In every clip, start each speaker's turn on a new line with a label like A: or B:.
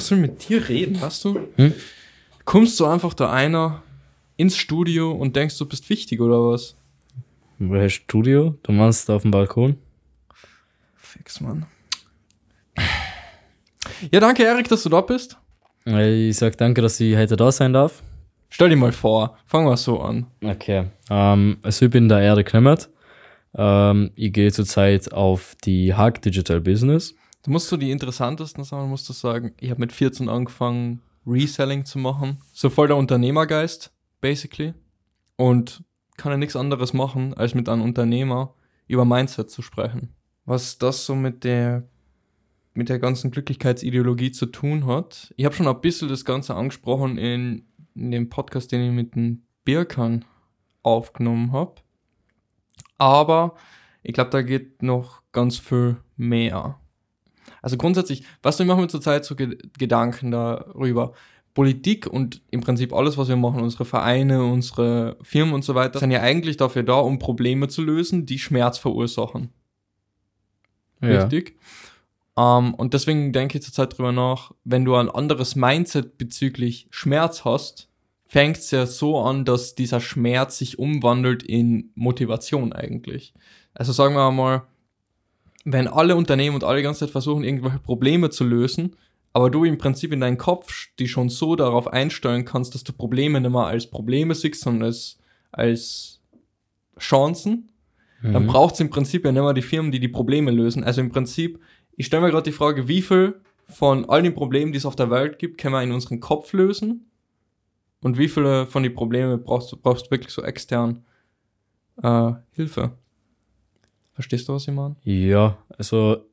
A: soll mit dir reden, weißt du? Hm? Kommst du einfach da einer ins Studio und denkst, du bist wichtig oder was?
B: Welches Studio? Du meinst auf dem Balkon?
A: Fix, Mann. Ja, danke, Erik, dass du da bist.
B: Ich sag danke, dass ich heute da sein darf.
A: Stell dir mal vor, fangen wir so an.
B: Okay. Ähm, also ich bin der Erik Nemmert. Ähm, ich gehe zurzeit auf die Hack Digital Business.
A: Du musst so die interessantesten Sachen, musst du sagen, ich habe mit 14 angefangen, Reselling zu machen. So voll der Unternehmergeist, basically. Und kann ja nichts anderes machen, als mit einem Unternehmer über Mindset zu sprechen. Was das so mit der mit der ganzen Glücklichkeitsideologie zu tun hat. Ich habe schon ein bisschen das Ganze angesprochen in, in dem Podcast, den ich mit den Birkan aufgenommen habe. Aber ich glaube, da geht noch ganz viel mehr. Also grundsätzlich, was wir machen wir zurzeit so Gedanken darüber? Politik und im Prinzip alles, was wir machen, unsere Vereine, unsere Firmen und so weiter, sind ja eigentlich dafür da, um Probleme zu lösen, die Schmerz verursachen. Ja. Richtig? Um, ähm, und deswegen denke ich zurzeit drüber nach, wenn du ein anderes Mindset bezüglich Schmerz hast, fängt es ja so an, dass dieser Schmerz sich umwandelt in Motivation eigentlich. Also sagen wir mal, wenn alle Unternehmen und alle die ganze Zeit versuchen, irgendwelche Probleme zu lösen, aber du im Prinzip in deinem Kopf die schon so darauf einstellen kannst, dass du Probleme nicht mehr als Probleme siehst, sondern als, als Chancen, mhm. dann braucht es im Prinzip ja nicht mehr die Firmen, die die Probleme lösen. Also im Prinzip ich stelle mir gerade die Frage, wie viel von all den Problemen, die es auf der Welt gibt, können wir in unseren Kopf lösen? Und wie viele von den Problemen brauchst du brauchst wirklich so extern äh, Hilfe? Verstehst du, was ich meine?
B: Ja, also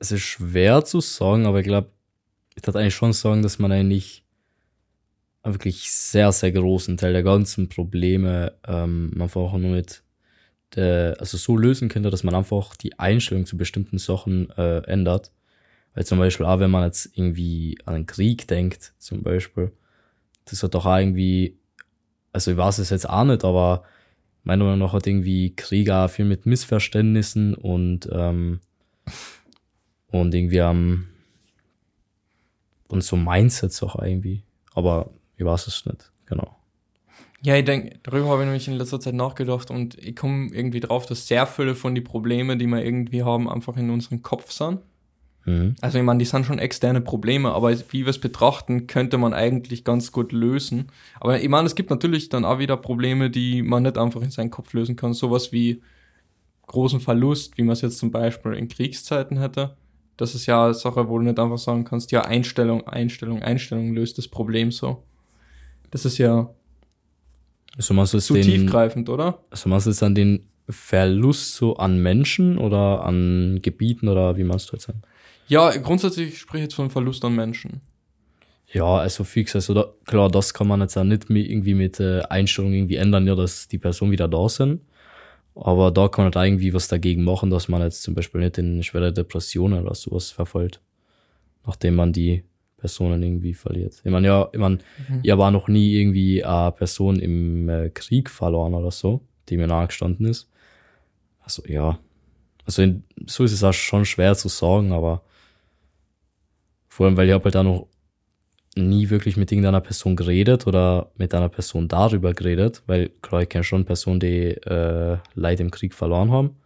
B: es ist schwer zu sagen, aber ich glaube, ich würde eigentlich schon sagen, dass man eigentlich einen wirklich sehr, sehr großen Teil der ganzen Probleme ähm, einfach nur mit der, also so lösen könnte, dass man einfach die Einstellung zu bestimmten Sachen äh, ändert. Weil zum Beispiel auch, wenn man jetzt irgendwie an einen Krieg denkt, zum Beispiel, das hat doch auch irgendwie, also ich weiß es jetzt auch nicht, aber meiner Meinung nach hat irgendwie Krieg auch viel mit Missverständnissen und, ähm, und irgendwie am, ähm, und so Mindsets auch irgendwie. Aber ich weiß es nicht, genau.
A: Ja, ich denke, darüber habe ich nämlich in letzter Zeit nachgedacht und ich komme irgendwie drauf, dass sehr viele von den Problemen, die wir irgendwie haben, einfach in unserem Kopf sind. Mhm. Also ich meine, die sind schon externe Probleme, aber wie wir es betrachten, könnte man eigentlich ganz gut lösen. Aber ich meine, es gibt natürlich dann auch wieder Probleme, die man nicht einfach in seinen Kopf lösen kann. Sowas wie großen Verlust, wie man es jetzt zum Beispiel in Kriegszeiten hätte. Das ist ja eine Sache, wo du nicht einfach sagen kannst, ja, Einstellung, Einstellung, Einstellung löst das Problem so. Das ist ja
B: also meinst du
A: zu
B: den,
A: tiefgreifend, oder?
B: Also meinst du jetzt an den Verlust so an Menschen oder an Gebieten oder wie meinst du jetzt?
A: Ja, grundsätzlich spreche ich jetzt von Verlust an Menschen.
B: Ja, also fix, also da, klar, das kann man jetzt auch nicht mit, irgendwie mit äh, Einstellungen irgendwie ändern, ja, dass die Person wieder da sind. Aber da kann man halt irgendwie was dagegen machen, dass man jetzt zum Beispiel nicht in schwere Depressionen oder sowas verfolgt. Nachdem man die Personen irgendwie verliert. Ich meine, ja, ich meine, mhm. ich war noch nie irgendwie eine Person im äh, Krieg verloren oder so, die mir nahegestanden ist. Also ja, also in, so ist es auch schon schwer zu sagen, aber vor allem, weil ich habe halt auch noch nie wirklich mit irgendeiner Person geredet oder mit einer Person darüber geredet, weil klar, ich kenne schon Personen, die äh, Leid im Krieg verloren haben,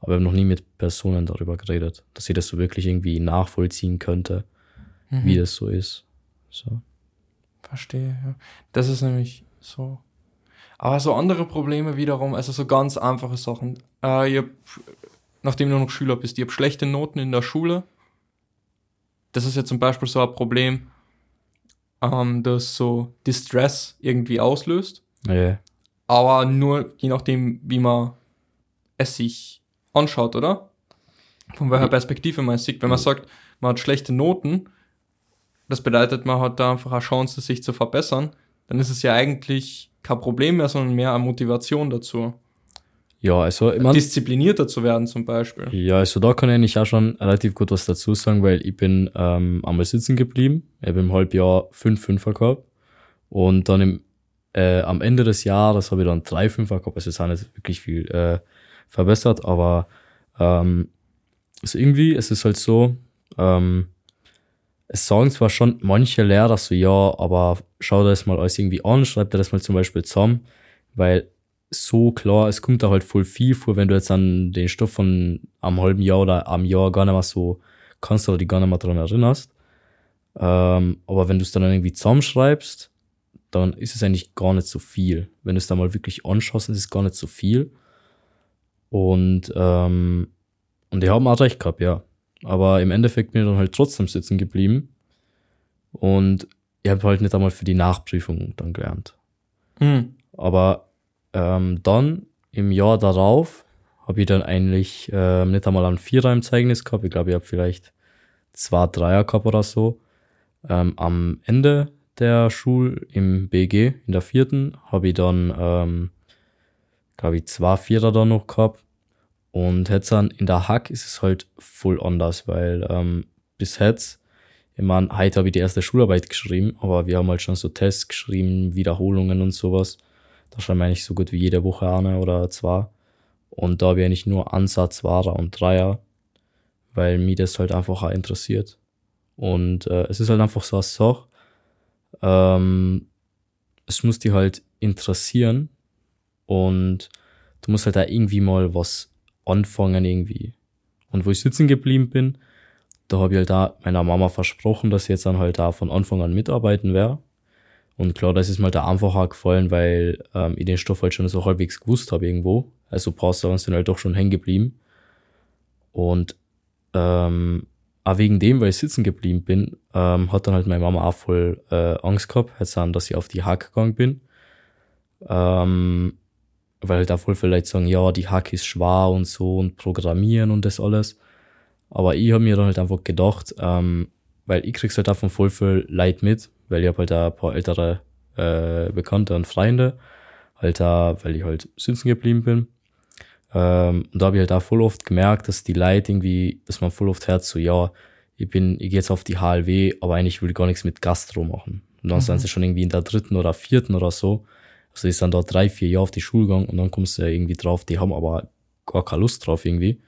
B: aber ich habe noch nie mit Personen darüber geredet, dass ich das so wirklich irgendwie nachvollziehen könnte mhm. wie das so ist. So.
A: Verstehe, ja. Das ist nämlich so. Aber so andere Probleme wiederum, also so ganz einfache Sachen. Äh, ihr, nachdem du noch Schüler bist, ihr habt schlechte Noten in der Schule. Das ist ja zum Beispiel so ein Problem, ähm, das so Distress irgendwie auslöst.
B: Ja.
A: Aber nur je nachdem, wie man es sich anschaut, oder? Von welcher Perspektive man es sieht. Wenn man sagt, man hat schlechte Noten, das bedeutet, man hat da einfach eine Chance, sich zu verbessern. Dann ist es ja eigentlich kein Problem mehr, sondern mehr eine Motivation dazu.
B: Ja, also
A: ich mein, disziplinierter zu werden zum Beispiel.
B: Ja, also da kann ich eigentlich auch schon relativ gut was dazu sagen, weil ich bin ähm, einmal sitzen geblieben. Ich habe im Halbjahr fünf Fünfer gehabt und dann im, äh, am Ende des Jahres habe ich dann drei Fünfer gehabt. Also es ist auch nicht wirklich viel äh, verbessert, aber ähm, also irgendwie es ist halt so, ähm, es sagen zwar schon manche Lehrer so, ja, aber schau dir das mal alles irgendwie an, schreib dir das mal zum Beispiel zusammen, weil so klar, es kommt da halt voll viel vor, wenn du jetzt an den Stoff von einem halben Jahr oder am Jahr gar nicht mehr so kannst oder dich gar nicht mehr dran erinnerst. Ähm, aber wenn du es dann irgendwie zusammenschreibst, dann ist es eigentlich gar nicht so viel. Wenn du es dann mal wirklich anschaust, ist es gar nicht so viel. Und, ähm, und die haben auch recht gehabt, ja. Aber im Endeffekt bin ich dann halt trotzdem sitzen geblieben. Und ich habe halt nicht einmal für die Nachprüfung dann gelernt.
A: Hm.
B: Aber ähm, dann im Jahr darauf habe ich dann eigentlich ähm, nicht einmal ein Vierer im Zeugnis gehabt. Ich glaube, ich habe vielleicht zwei Dreier gehabt oder so. Ähm, am Ende der Schule im BG, in der vierten, habe ich dann, ähm, glaube ich, zwei Vierer da noch gehabt. Und jetzt dann in der Hack ist es halt voll anders, weil ähm, bis jetzt, ich meine, heute habe ich die erste Schularbeit geschrieben, aber wir haben halt schon so Tests geschrieben, Wiederholungen und sowas. Da schreiben wir eigentlich so gut wie jede Woche eine oder zwei. Und da habe ich eigentlich nur Ansatz, Wahrer und Dreier, weil mich das halt einfach auch interessiert. Und äh, es ist halt einfach so eine Sache, ähm, es muss dich halt interessieren und du musst halt da irgendwie mal was anfangen irgendwie. Und wo ich sitzen geblieben bin, da habe ich halt da meiner Mama versprochen, dass ich jetzt dann halt da von Anfang an mitarbeiten werde. Und klar, das ist mir halt da einfacher gefallen, weil ähm, ich den Stoff halt schon so halbwegs gewusst habe irgendwo. Also ein paar Sachen sind halt doch schon hängen geblieben. Und ähm, auch wegen dem, weil ich sitzen geblieben bin, ähm, hat dann halt meine Mama auch voll äh, Angst gehabt, halt sagen, dass ich auf die Hack gegangen bin. Ähm, weil halt auch voll vielleicht sagen, ja, die Hack ist schwer und so und programmieren und das alles. Aber ich habe mir dann halt einfach gedacht, ähm, weil ich krieg's halt davon voll viel Leid mit, weil ich hab halt auch ein paar ältere äh, Bekannte und Freunde, halt da, weil ich halt sitzen geblieben bin. Ähm, und da habe ich halt auch voll oft gemerkt, dass die Leute irgendwie, dass man voll oft hört, so, ja, ich bin, ich gehe jetzt auf die HLW, aber eigentlich will ich gar nichts mit Gastro machen. Und dann mhm. sind sie schon irgendwie in der dritten oder vierten oder so. Also ist dann da drei, vier Jahre auf die Schule gegangen und dann kommst du ja irgendwie drauf, die haben aber gar keine Lust drauf irgendwie.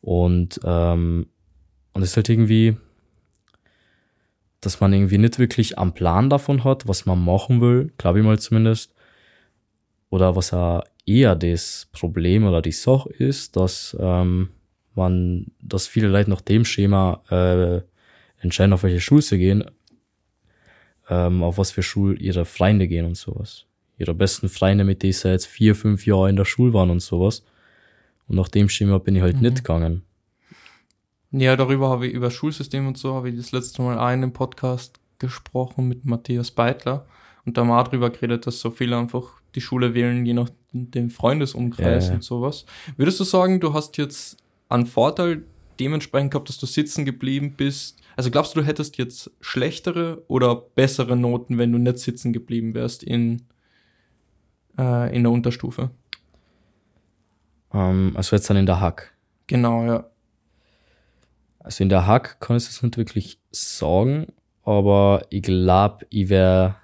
B: Und, ähm, und es ist halt irgendwie, dass man irgendwie nicht wirklich am Plan davon hat, was man machen will, glaube ich mal zumindest. Oder was ja eher das Problem oder die Sache ist, dass ähm, man, dass viele Leute nach dem Schema äh, entscheiden, auf welche Schule sie gehen, ähm, auf was für Schule ihre Freunde gehen und sowas. Ihre besten Freunde, mit denen sie jetzt vier, fünf Jahre in der Schule waren und sowas. Und nach dem Schema bin ich halt mhm. nicht gegangen.
A: Ja, darüber habe ich, über Schulsystem und so, habe ich das letzte Mal einen Podcast gesprochen mit Matthias Beitler. Und da haben wir auch drüber geredet, dass so viele einfach die Schule wählen, je nach dem Freundesumkreis ja, ja. und sowas. Würdest du sagen, du hast jetzt einen Vorteil dementsprechend gehabt, dass du sitzen geblieben bist? Also glaubst du, du hättest jetzt schlechtere oder bessere Noten, wenn du nicht sitzen geblieben wärst in, äh, in der Unterstufe?
B: Um, ähm, also jetzt dann in der Hack.
A: Genau, ja.
B: Also in der Hack kann ich es nicht wirklich sagen, aber ich glaube, ich wäre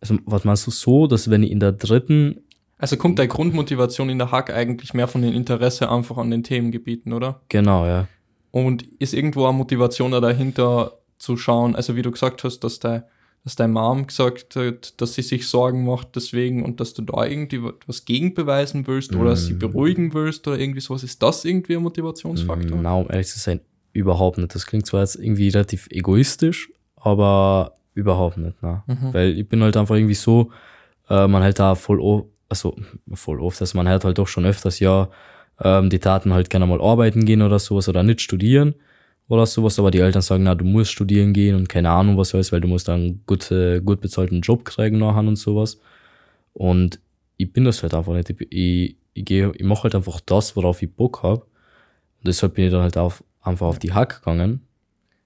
B: also was meinst du so, dass wenn ich in der dritten.
A: Also kommt der Grundmotivation in der Hack eigentlich mehr von dem Interesse einfach an den Themengebieten, oder?
B: Genau, ja.
A: Und ist irgendwo eine Motivation da dahinter zu schauen, also wie du gesagt hast, dass der dass deine Mom gesagt hat, dass sie sich Sorgen macht deswegen und dass du da irgendwie was gegenbeweisen willst mm. oder sie mm. beruhigen willst oder irgendwie sowas. Ist das irgendwie ein Motivationsfaktor?
B: Genau, um ehrlich zu sein, überhaupt nicht. Das klingt zwar jetzt irgendwie relativ egoistisch, aber Überhaupt nicht, ne? Mhm. Weil ich bin halt einfach irgendwie so, äh, man halt da voll oft, also voll oft, also man hört halt doch schon öfters, ja, ähm, die Taten halt gerne mal arbeiten gehen oder sowas oder nicht studieren oder sowas, aber die Eltern sagen, na, du musst studieren gehen und keine Ahnung was alles, weil du musst dann gut, äh, gut bezahlten Job kriegen nachher und sowas. Und ich bin das halt einfach nicht. Ich, ich, ich, geh, ich mache halt einfach das, worauf ich Bock hab Und deshalb bin ich dann halt auf, einfach auf die Hack gegangen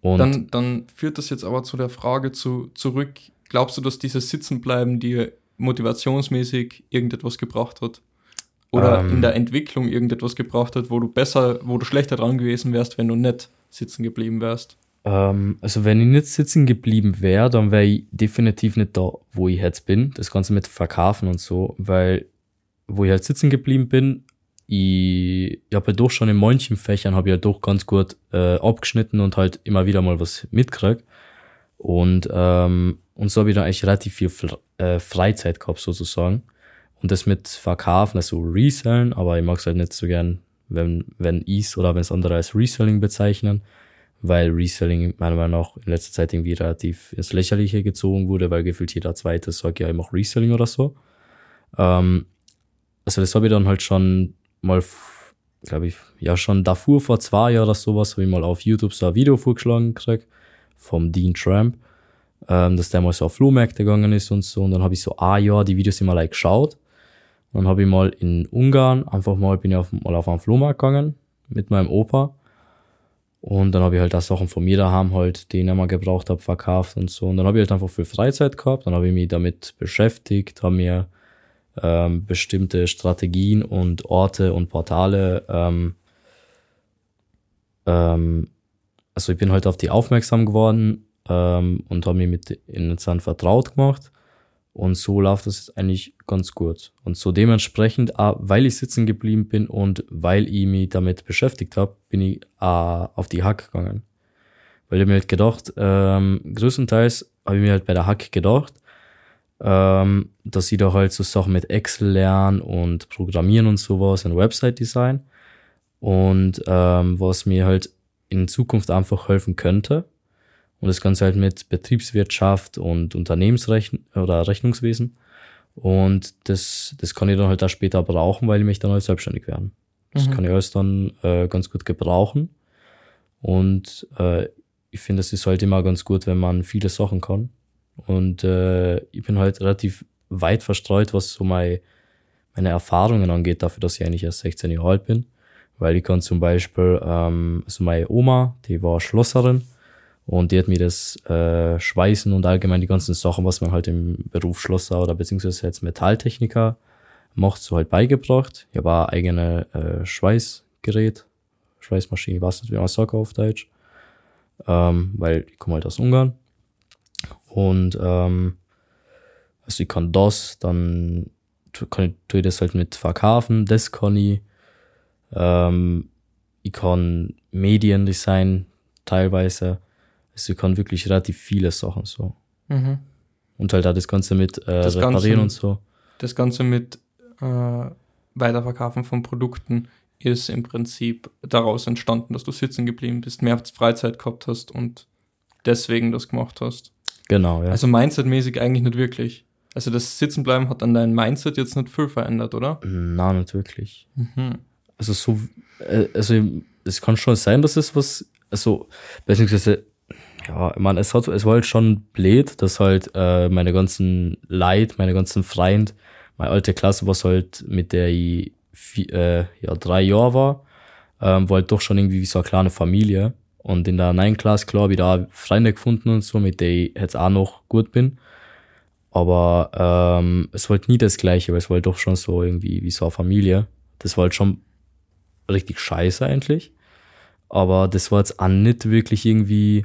A: und dann, dann führt das jetzt aber zu der Frage zu, zurück, glaubst du, dass dieses Sitzenbleiben dir motivationsmäßig irgendetwas gebracht hat? Oder ähm, in der Entwicklung irgendetwas gebracht hat, wo du besser, wo du schlechter dran gewesen wärst, wenn du nicht sitzen geblieben wärst?
B: Ähm, also wenn ich nicht sitzen geblieben wäre, dann wäre ich definitiv nicht da, wo ich jetzt bin. Das Ganze mit Verkaufen und so, weil wo ich halt sitzen geblieben bin, ich, ich habe halt doch schon in manchen Fächern habe ich halt doch ganz gut äh, abgeschnitten und halt immer wieder mal was mitgekriegt. Und, ähm, und so habe ich dann eigentlich relativ viel Fre äh, Freizeit gehabt, sozusagen. Und das mit Verkaufen, also Resellen, aber ich mag es halt nicht so gern, wenn, wenn ich oder wenn es andere als Reselling bezeichnen, weil Reselling meiner Meinung nach in letzter Zeit irgendwie relativ ins Lächerliche gezogen wurde, weil gefühlt jeder zweite sagt ja immer Reselling oder so. Ähm, also das habe ich dann halt schon mal, glaube ich, ja schon davor vor zwei Jahren oder sowas, habe ich mal auf YouTube so ein Video vorgeschlagen gekriegt vom Dean Tramp, ähm, dass der mal so auf Flohmärkte gegangen ist und so. Und dann habe ich so, ah ja, die Videos immer like geschaut. Dann habe ich mal in Ungarn einfach mal, bin ich auf, mal auf einen Flohmarkt gegangen mit meinem Opa. Und dann habe ich halt das Sachen von mir daheim halt, die ich immer gebraucht habe, verkauft und so. Und dann habe ich halt einfach viel Freizeit gehabt. Dann habe ich mich damit beschäftigt, habe mir ähm, bestimmte Strategien und Orte und Portale ähm, ähm, also ich bin halt auf die aufmerksam geworden ähm, und habe mich mit Ihnen vertraut gemacht. Und so läuft das eigentlich ganz gut. Und so dementsprechend, auch weil ich sitzen geblieben bin und weil ich mich damit beschäftigt habe, bin ich auch auf die Hack gegangen. Weil ich mir halt gedacht, ähm, größtenteils habe ich mir halt bei der Hack gedacht, ähm, dass ich da halt so Sachen mit Excel lernen und Programmieren und sowas und Website-Design. Und ähm, was mir halt in Zukunft einfach helfen könnte. Und das Ganze halt mit Betriebswirtschaft und Unternehmensrechnung oder Rechnungswesen. Und das, das kann ich dann halt auch später brauchen, weil ich mich dann halt selbstständig werden. Das mhm. kann ich alles dann äh, ganz gut gebrauchen. Und äh, ich finde, es ist halt immer ganz gut, wenn man viele Sachen kann. Und äh, ich bin halt relativ weit verstreut, was so mein, meine Erfahrungen angeht, dafür, dass ich eigentlich erst 16 Jahre alt bin. Weil ich kann zum Beispiel, ähm, also meine Oma, die war Schlosserin und die hat mir das äh, Schweißen und allgemein die ganzen Sachen, was man halt im Beruf Schlosser oder beziehungsweise jetzt Metalltechniker macht, so halt beigebracht. Ich habe eigene äh, Schweißgerät, Schweißmaschine, ich weiß nicht, wie man sagt auf Deutsch, ähm, weil ich komme halt aus Ungarn. Und ähm, also ich kann das, dann kann ich, tue ich das halt mit verkaufen, das kann ich ähm, ich kann Mediendesign teilweise. Ich kann wirklich relativ viele Sachen so. Mhm. Und halt auch das Ganze mit äh, das Reparieren Ganze, und so.
A: Das Ganze mit äh, Weiterverkaufen von Produkten ist im Prinzip daraus entstanden, dass du sitzen geblieben bist, mehr Freizeit gehabt hast und deswegen das gemacht hast.
B: Genau, ja.
A: Also Mindset-mäßig eigentlich nicht wirklich. Also das Sitzenbleiben hat an dein Mindset jetzt nicht viel verändert, oder?
B: Nein, nicht wirklich. Mhm also so, äh, also es kann schon sein, dass es was, also, beziehungsweise, ja, meine, es hat, es war halt schon blöd, dass halt äh, meine ganzen Leid, meine ganzen Freund, meine alte Klasse, was halt mit der ich vier, äh, ja, drei Jahre war, ähm, war halt doch schon irgendwie wie so eine kleine Familie. Und in der 9. Klasse, klar, habe ich da Freunde gefunden und so, mit der ich jetzt auch noch gut bin. Aber ähm, es war halt nie das Gleiche, weil es war halt doch schon so irgendwie wie so eine Familie. Das war halt schon richtig scheiße eigentlich. Aber das war jetzt auch nicht wirklich irgendwie,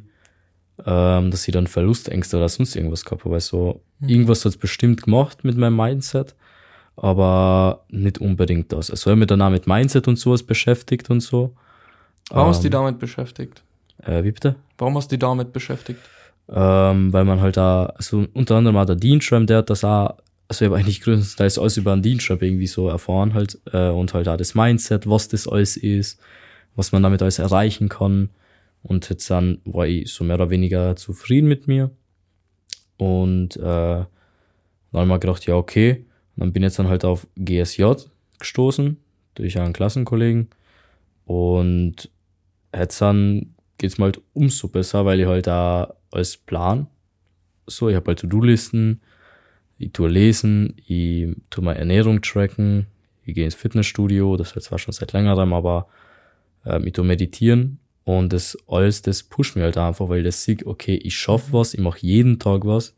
B: ähm, dass ich dann Verlustängste oder sonst irgendwas gehabt habe. Weil so, mhm. irgendwas hat's bestimmt gemacht mit meinem Mindset, aber nicht unbedingt das. Also ich habe mich dann auch mit Mindset und sowas beschäftigt und so.
A: Warum ähm, hast du dich ähm, damit beschäftigt?
B: Äh, wie bitte?
A: Warum hast du dich damit beschäftigt?
B: Ähm, weil man halt da, also unter anderem hat der Dean Schramm, der hat das auch also ich habe eigentlich größtenteils alles über einen Dienstjob irgendwie so erfahren halt äh, und halt auch das Mindset, was das alles ist, was man damit alles erreichen kann und jetzt dann war ich so mehr oder weniger zufrieden mit mir. Und äh, dann habe ich mir gedacht, ja okay, und dann bin jetzt dann halt auf GSJ gestoßen durch einen Klassenkollegen. Und jetzt dann geht's mir halt umso besser, weil ich halt da als Plan. So, ich habe halt To-Do-Listen, ich tue lesen, ich tue meine Ernährung tracken, ich gehe ins Fitnessstudio, das ist zwar schon seit längerem, aber ähm, ich tue meditieren und das alles, das pusht mich halt einfach, weil das sieht, okay, ich schaffe was, ich mache jeden Tag was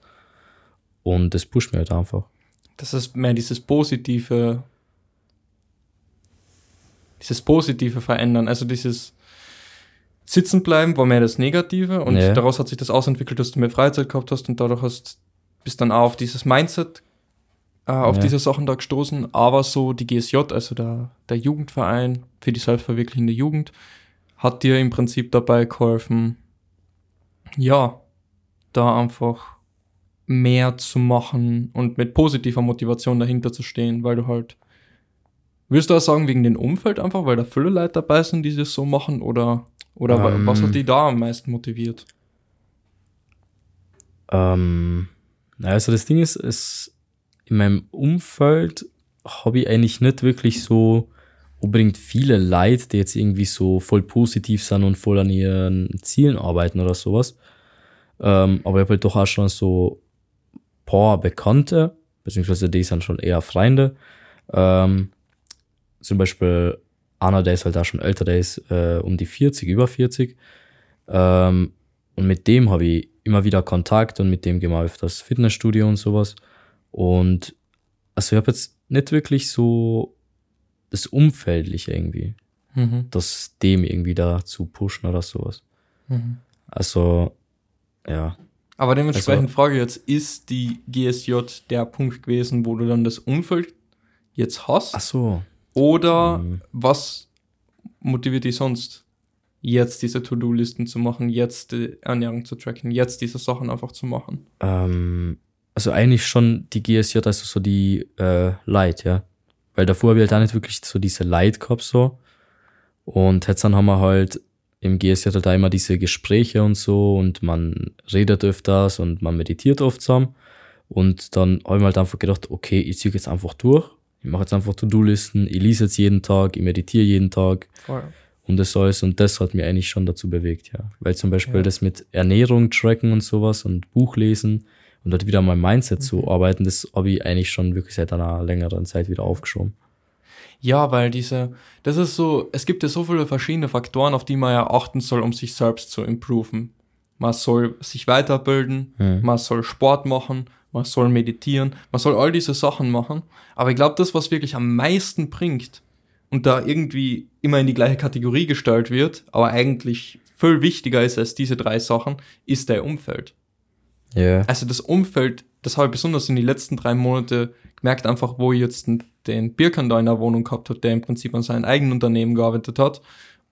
B: und das pusht mich halt einfach.
A: Das ist mehr dieses positive, dieses positive Verändern, also dieses Sitzen bleiben war mehr das Negative und ja. daraus hat sich das ausentwickelt, dass du mehr Freizeit gehabt hast und dadurch hast bist dann auch auf dieses Mindset äh, auf
B: Ja.
A: diese Sachen da gestoßen, aber so die GSJ, also der, der Jugendverein für die selbstverwirklichende Jugend, hat dir im Prinzip dabei geholfen, ja, da einfach mehr zu machen und mit positiver Motivation dahinter zu stehen, weil du halt, würdest du auch sagen, wegen dem Umfeld einfach, weil da viele Leute dabei sind, die das so machen, oder, oder
B: Ähm.
A: was hat die da am meisten motiviert?
B: Ähm, also das Ding ist, ist, in meinem Umfeld habe ich eigentlich nicht wirklich so unbedingt viele Leute, die jetzt irgendwie so voll positiv sind und voll an ihren Zielen arbeiten oder sowas. Ähm, aber ich habe halt doch auch schon so paar Bekannte, beziehungsweise die sind schon eher Freunde. Ähm, zum Beispiel einer, der ist halt auch schon älter, der ist äh, um die 40, über 40. Ähm, und mit dem habe ich immer wieder Kontakt und mit dem gehen wir auf das Fitnessstudio und sowas. Und also ich habe jetzt nicht wirklich so das Umfeldliche irgendwie,
A: Mhm.
B: das dem irgendwie da zu pushen oder sowas.
A: Mhm.
B: Also, ja.
A: Aber dementsprechend
B: Also-
A: frage ich jetzt, ist die GSJ der Punkt gewesen, wo du dann das Umfeld jetzt hast?
B: Ach so.
A: Oder
B: Mhm.
A: was motiviert dich sonst, jetzt diese To-Do-Listen zu machen, jetzt die Ernährung zu tracken, jetzt diese Sachen einfach zu machen?
B: Ähm, also eigentlich schon die GSJ, also so die äh, Light, ja. Weil davor habe ich halt auch nicht wirklich so diese Light gehabt, so. Und jetzt dann haben wir halt im GSJ halt auch immer diese Gespräche und so und man redet öfters und man meditiert oft zusammen. Und dann habe ich mir halt einfach gedacht, okay, ich ziehe jetzt einfach durch. Ich mache jetzt einfach To-Do-Listen, ich lese jetzt jeden Tag, ich meditiere jeden Tag
A: Voll.
B: und das alles. Und das hat mich eigentlich schon dazu bewegt, ja. Weil zum Beispiel
A: Ja.
B: das mit Ernährung tracken und sowas und Buch lesen und dort wieder mein Mindset zu arbeiten, das habe ich eigentlich schon wirklich seit einer längeren Zeit wieder aufgeschoben.
A: Ja, weil diese, das ist so, es gibt ja so viele verschiedene Faktoren, auf die man ja achten soll, um sich selbst zu improven. Man soll sich weiterbilden,
B: Hm.
A: man soll Sport machen, man soll meditieren, man soll all diese Sachen machen. Aber ich glaube, das, was wirklich am meisten bringt und da irgendwie immer in die gleiche Kategorie gestellt wird, aber eigentlich viel wichtiger ist als diese drei Sachen, ist der Umfeld.
B: Ja.
A: Also das Umfeld, das habe ich besonders in den letzten drei Monate gemerkt, einfach wo ich jetzt den, Birkan da in der Wohnung gehabt hat, der im Prinzip an seinem eigenen Unternehmen gearbeitet hat.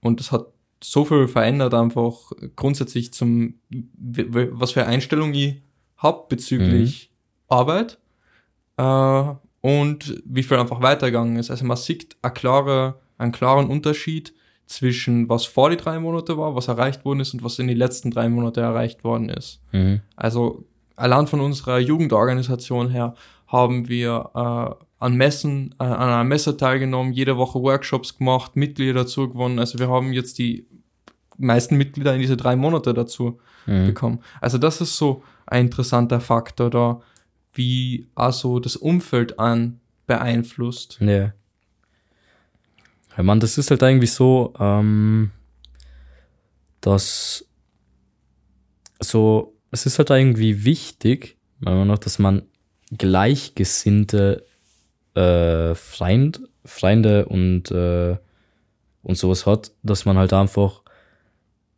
A: Und das hat so viel verändert, einfach grundsätzlich zum, was für eine Einstellung ich hab bezüglich Arbeit äh, und wie viel einfach weitergegangen ist. Also man sieht eine klare, einen klaren Unterschied zwischen was vor die drei Monate war, was erreicht worden ist und was in den letzten drei Monate erreicht worden ist.
B: Mhm.
A: Also allein von unserer Jugendorganisation her haben wir äh, an Messen, äh, an einer Messe teilgenommen, jede Woche Workshops gemacht, Mitglieder dazu gewonnen. Also wir haben jetzt die meisten Mitglieder in diese drei Monate dazu
B: Mhm.
A: bekommen. Also das ist so ein interessanter Faktor da, wie also das Umfeld an beeinflusst.
B: Ja. Ja, Mann, das ist halt irgendwie so, ähm, dass so, es ist halt irgendwie wichtig, meiner Meinung nach, dass man gleichgesinnte äh, Freund, Freunde und, äh, und sowas hat, dass man halt einfach,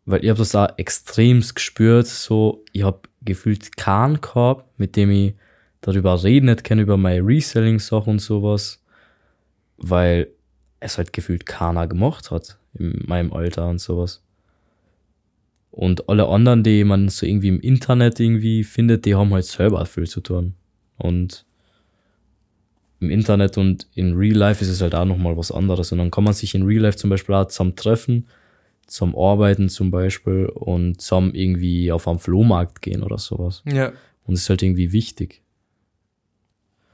B: weil ich habe das da extremst gespürt, so, ich habe gefühlt keinen gehabt, mit dem ich darüber reden nicht kann, über meine Reselling-Sachen und sowas, weil es halt gefühlt keiner gemacht hat in meinem Alter und sowas. Und alle anderen, die man so irgendwie im Internet irgendwie findet, die haben halt selber viel zu tun. Und im Internet und in Real Life ist es halt auch nochmal was anderes. Und dann kann man sich in Real Life zum Beispiel auch zusammen treffen, zum Arbeiten zum Beispiel und zusammen irgendwie auf einen Flohmarkt gehen oder sowas.
A: Ja.
B: Und das ist halt irgendwie wichtig.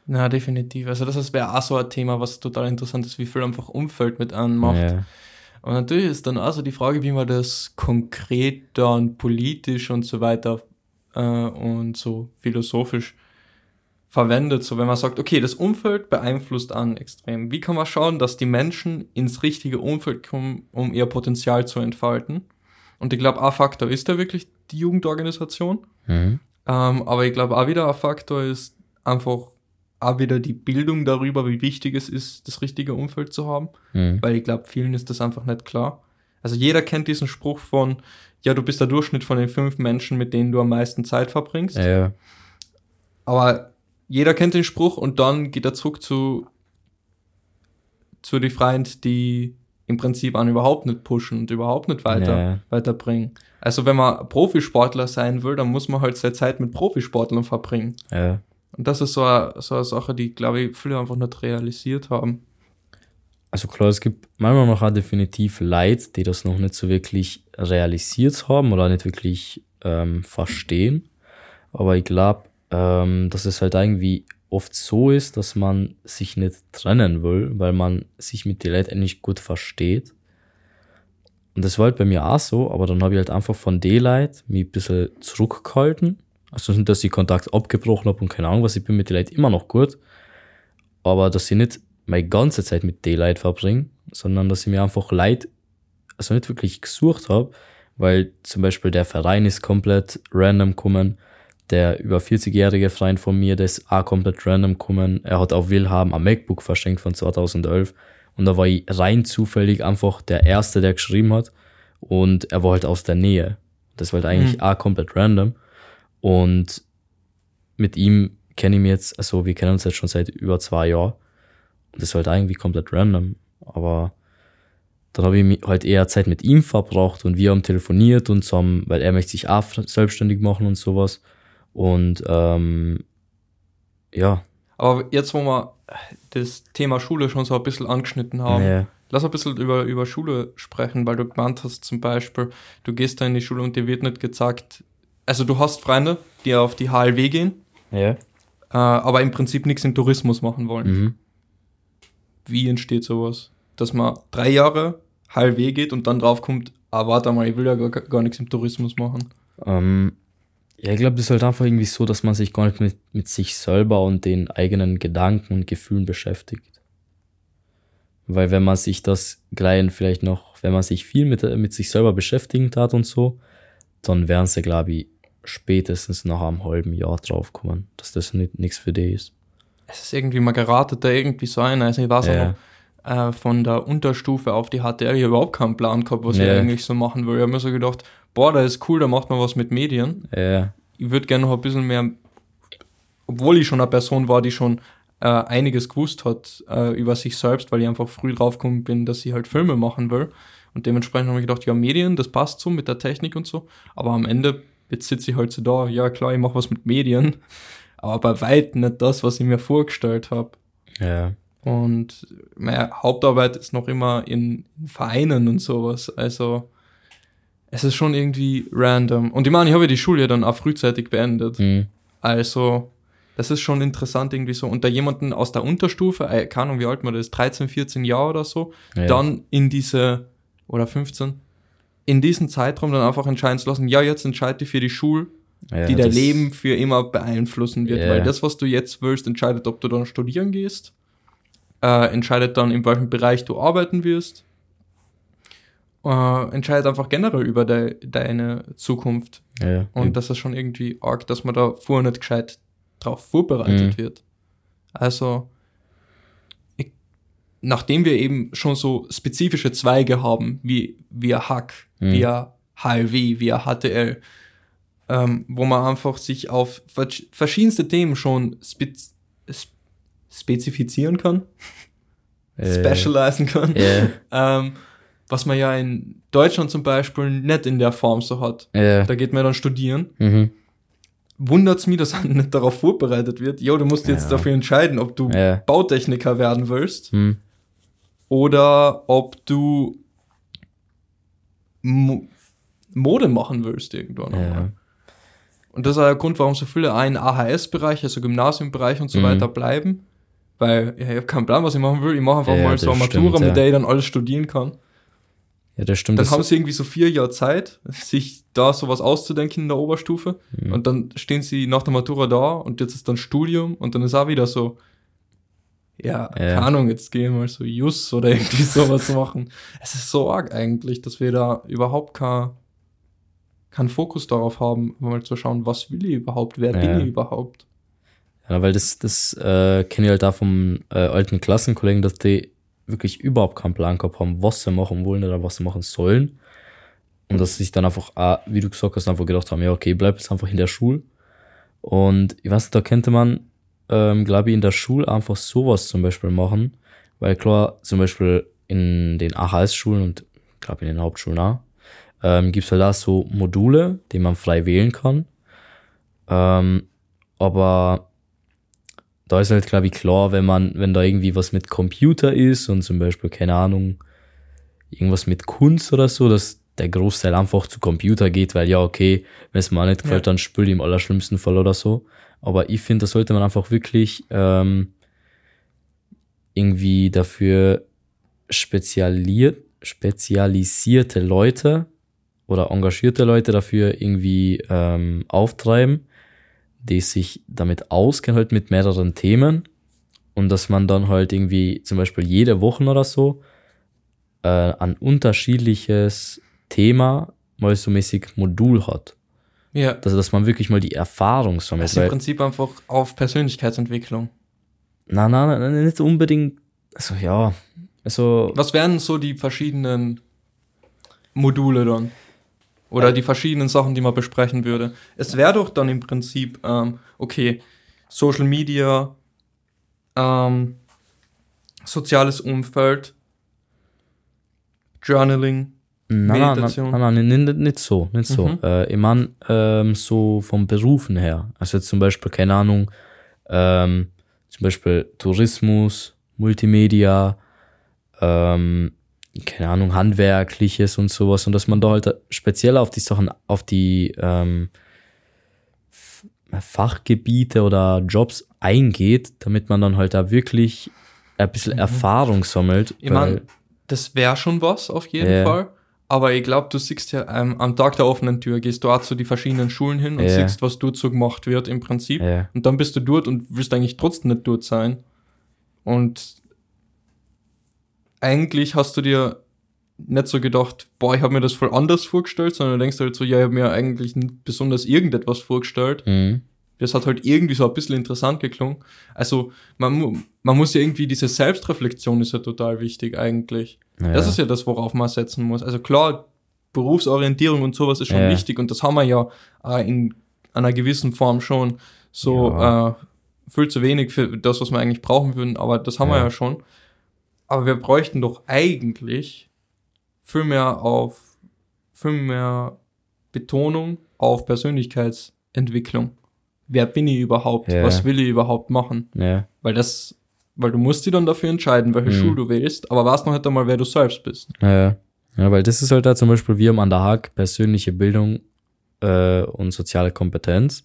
A: Na, definitiv. Also das wäre auch so ein Thema, was total interessant ist, wie viel einfach Umfeld mit einem macht.
B: Ja.
A: Und natürlich ist dann also die Frage, wie man das konkret dann politisch und so weiter äh, und so philosophisch verwendet. So wenn man sagt, okay, das Umfeld beeinflusst an extrem. Wie kann man schauen, dass die Menschen ins richtige Umfeld kommen, um ihr Potenzial zu entfalten? Und ich glaube, ein Faktor ist da wirklich die Jugendorganisation.
B: Mhm.
A: Ähm, aber ich glaube, auch wieder ein Faktor ist einfach auch wieder die Bildung darüber, wie wichtig es ist, das richtige Umfeld zu haben.
B: Mhm.
A: Weil ich glaube, vielen ist das einfach nicht klar. Also jeder kennt diesen Spruch von, ja, du bist der Durchschnitt von den fünf Menschen, mit denen du am meisten Zeit verbringst.
B: Ja.
A: Aber jeder kennt den Spruch und dann geht er zurück zu, zu die Freund, die im Prinzip an überhaupt nicht pushen und überhaupt nicht weiter,
B: Ja.
A: weiterbringen. Also wenn man Profisportler sein will, dann muss man halt seine Zeit mit Profisportlern verbringen.
B: Ja.
A: Und das ist so eine, so eine Sache, die, glaube ich, viele einfach nicht realisiert haben.
B: Also klar, es gibt Meinung nach auch definitiv Leute, die das noch nicht so wirklich realisiert haben oder nicht wirklich ähm, verstehen. Aber ich glaube, ähm, dass es halt irgendwie oft so ist, dass man sich nicht trennen will, weil man sich mit den Leuten eigentlich gut versteht. Und das war halt bei mir auch so, aber dann habe ich halt einfach von den Leuten mich ein bisschen zurückgehalten. Also nicht, dass ich Kontakt abgebrochen habe und keine Ahnung was, ich bin mit den Leuten immer noch gut. Aber dass ich nicht meine ganze Zeit mit den Leuten verbringe, sondern dass ich mir einfach Leid, also nicht wirklich gesucht habe, weil zum Beispiel der Verein ist komplett random gekommen, der über 40-jährige Freund von mir, der ist auch komplett random gekommen. Er hat auf Wilhelm ein MacBook verschenkt von 2011 und da war ich rein zufällig einfach der Erste, der geschrieben hat und er war halt aus der Nähe. Das war halt eigentlich auch komplett random und mit ihm kenne ich mich jetzt, also wir kennen uns jetzt schon seit über zwei Jahren. Und das war halt irgendwie komplett random, aber dann habe ich halt eher Zeit mit ihm verbracht und wir haben telefoniert und so haben, weil er möchte sich auch selbstständig machen und sowas. Und ähm, ja,
A: Aber jetzt, wo wir das Thema Schule schon so ein bisschen angeschnitten haben,
B: nee,
A: lass ein bisschen über, über Schule sprechen, weil du gemeint hast zum Beispiel, du gehst da in die Schule und dir wird nicht gesagt, also du hast Freunde, die auf die HLW gehen,
B: ja,
A: äh, aber im Prinzip nichts im Tourismus machen wollen.
B: mhm.
A: Wie entsteht sowas? Dass man drei Jahre HLW geht und dann draufkommt, ah, warte mal, ich will ja gar, gar nichts im Tourismus machen.
B: Ähm, ja, ich glaube, das ist halt einfach irgendwie so, dass man sich gar nicht mit, mit sich selber und den eigenen Gedanken und Gefühlen beschäftigt. Weil wenn man sich das gleich vielleicht noch, wenn man sich viel mit, mit sich selber beschäftigen tat und so, dann werden sie, glaube ich, spätestens nach einem halben Jahr draufkommen, dass das nicht nichts für die ist.
A: Es ist irgendwie, man geratet da irgendwie so ein. Also ich weiß auch
B: Ja.
A: noch, äh, von der Unterstufe auf die HTL, ich hab überhaupt keinen Plan gehabt, was ich
B: Ja.
A: eigentlich so machen will. Ich habe mir so gedacht, boah, da ist cool, da macht man was mit Medien.
B: Ja,
A: Ich würde gerne noch ein bisschen mehr, obwohl ich schon eine Person war, die schon äh, einiges gewusst hat äh, über sich selbst, weil ich einfach früh draufgekommen bin, dass ich halt Filme machen will. Und dementsprechend habe ich gedacht, ja, Medien, das passt so mit der Technik und so. Aber am Ende, jetzt sitze ich halt so da, ja klar, ich mache was mit Medien, aber bei weitem nicht das, was ich mir vorgestellt habe.
B: ja,
A: Und meine Hauptarbeit ist noch immer in Vereinen und sowas. Also es ist schon irgendwie random. Und ich meine, ich habe ja die Schule dann auch frühzeitig beendet.
B: mhm.
A: Also das ist schon interessant irgendwie so. Und da jemanden aus der Unterstufe, äh, keine Ahnung, wie alt man das ist, 13, 14 Jahre oder so,
B: Ja.
A: dann in diese, oder 15, in diesen Zeitraum dann einfach entscheiden zu lassen, ja, jetzt entscheide dich für die Schule,
B: ja
A: die dein Leben für immer beeinflussen wird.
B: Ja.
A: Weil das, was du jetzt willst, entscheidet, ob du dann studieren gehst, äh, entscheidet dann, in welchem Bereich du arbeiten wirst, äh, entscheidet einfach generell über de deine Zukunft.
B: Ja,
A: Und das ist schon irgendwie arg, dass man da vorher nicht gescheit drauf vorbereitet
B: Mhm.
A: wird. Also, nachdem wir eben schon so spezifische Zweige haben, wie, wie Hack,
B: Mhm.
A: HLW, wie ein HTL, ähm, wo man einfach sich auf vers- verschiedenste Themen schon spez sp spezifizieren kann,
B: äh,
A: specialisen kann,
B: Ja,
A: ähm, was man ja in Deutschland zum Beispiel nicht in der Form so hat.
B: ja,
A: Da geht man dann studieren
B: mhm.
A: wundert's mich, dass man nicht darauf vorbereitet wird. Jo, du musst jetzt
B: Ja.
A: dafür entscheiden, ob du
B: Ja.
A: Bautechniker werden willst
B: Hm.
A: oder ob du Mo Mode machen willst irgendwann.
B: Ja.
A: Und das ist auch der Grund, warum so viele einen AHS-Bereich, also Gymnasiumbereich und so
B: Mhm.
A: weiter bleiben. Weil ja, ich habe keinen Plan, was ich machen will. Ich mache einfach
B: Ja,
A: mal so eine Matura,
B: stimmt,
A: mit der ich dann alles studieren kann.
B: ja, das stimmt.
A: Dann
B: das,
A: haben sie irgendwie so vier Jahre Zeit, sich da sowas auszudenken in der Oberstufe.
B: Mhm.
A: Und dann stehen sie nach der Matura da und jetzt ist dann Studium und dann ist auch wieder so, ja, keine Ahnung, jetzt gehen wir mal so Jus oder irgendwie sowas machen. Es ist so arg eigentlich, dass wir da überhaupt kein, keinen Fokus darauf haben, mal zu schauen, was will ich überhaupt, wer bin ich überhaupt.
B: Ja, weil das, das äh, kenne ich halt da vom äh, alten Klassenkollegen, dass die wirklich überhaupt keinen Plan gehabt haben, was sie machen wollen oder was sie machen sollen. Und dass sie sich dann einfach, ah, wie du gesagt hast, einfach gedacht haben, ja, okay, bleib jetzt einfach in der Schule. Und ich weiß nicht, da könnte man ähm, glaube ich, in der Schule einfach sowas zum Beispiel machen. Weil klar, zum Beispiel in den AHS-Schulen und glaube in den Hauptschulen auch, ähm, gibt es halt auch so Module, die man frei wählen kann. Ähm, aber da ist halt, glaube ich, klar, wenn man, wenn da irgendwie was mit Computer ist und zum Beispiel, keine Ahnung, irgendwas mit Kunst oder so, dass der Großteil einfach zu Computer geht, weil ja, okay, wenn es mir nicht gefällt,
A: Ja.
B: dann spül im allerschlimmsten Fall oder so. Aber ich finde, da sollte man einfach wirklich ähm, irgendwie dafür spezialiert, spezialisierte Leute oder engagierte Leute dafür irgendwie ähm, auftreiben, die sich damit auskennen, halt mit mehreren Themen und dass man dann halt irgendwie zum Beispiel jede Woche oder so äh, ein unterschiedliches Thema mal so mäßig Modul hat.
A: Ja.
B: Also dass man wirklich mal die Erfahrung sammelt.
A: Das ist im Prinzip einfach auf Persönlichkeitsentwicklung.
B: nein, nein, nein, nicht unbedingt, also ja, also
A: Was wären so die verschiedenen Module dann? Oder
B: Äh.
A: die verschiedenen Sachen, die man besprechen würde? Es wäre doch dann im Prinzip, ähm, okay, Social Media, ähm, soziales Umfeld, Journaling.
B: Nein, nein, nein,
A: Meditation.
B: nein, nein, nicht, so, nicht so.
A: Mhm.
B: Äh, ich mein, ähm, so vom Berufen her. Also zum Beispiel, keine Ahnung, ähm, zum Beispiel Tourismus, Multimedia, ähm, keine Ahnung, Handwerkliches und sowas. Und dass man da halt speziell auf die Sachen, auf die ähm, Fachgebiete oder Jobs eingeht, damit man dann halt da wirklich ein bisschen Erfahrung sammelt.
A: Mhm. Ich mein, das wäre schon was, auf jeden
B: Ja.
A: Fall. Aber ich glaube, du siehst ja ähm, am Tag der offenen Tür, gehst du auch zu die verschiedenen Schulen hin und
B: Ja.
A: siehst, was dort so gemacht wird im Prinzip.
B: Ja.
A: Und dann bist du dort und willst eigentlich trotzdem nicht dort sein. Und eigentlich hast du dir nicht so gedacht, boah, ich habe mir das voll anders vorgestellt, sondern du denkst halt so, ja, ich habe mir eigentlich nicht besonders irgendetwas vorgestellt.
B: Mhm.
A: Das hat halt irgendwie so ein bisschen interessant geklungen. Also man, man muss ja irgendwie, diese Selbstreflexion ist ja total wichtig eigentlich.
B: Ja.
A: Das ist ja das, worauf man setzen muss. Also klar, Berufsorientierung und sowas ist schon
B: Ja.
A: wichtig und das haben wir ja äh, in einer gewissen Form schon. So
B: Ja.
A: äh, viel zu wenig für das, was wir eigentlich brauchen würden, aber das haben wir
B: Ja.
A: schon. Aber wir bräuchten doch eigentlich viel mehr auf, viel mehr Betonung auf Persönlichkeitsentwicklung. Wer bin ich überhaupt? Was will ich überhaupt machen? Weil das, weil du musst dich dann dafür entscheiden, welche
B: Mhm.
A: Schule du wählst, aber weißt noch nicht einmal, wer du selbst bist.
B: Ja, ja, weil das ist halt da zum Beispiel, wir haben an der Haag persönliche Bildung äh, und soziale Kompetenz.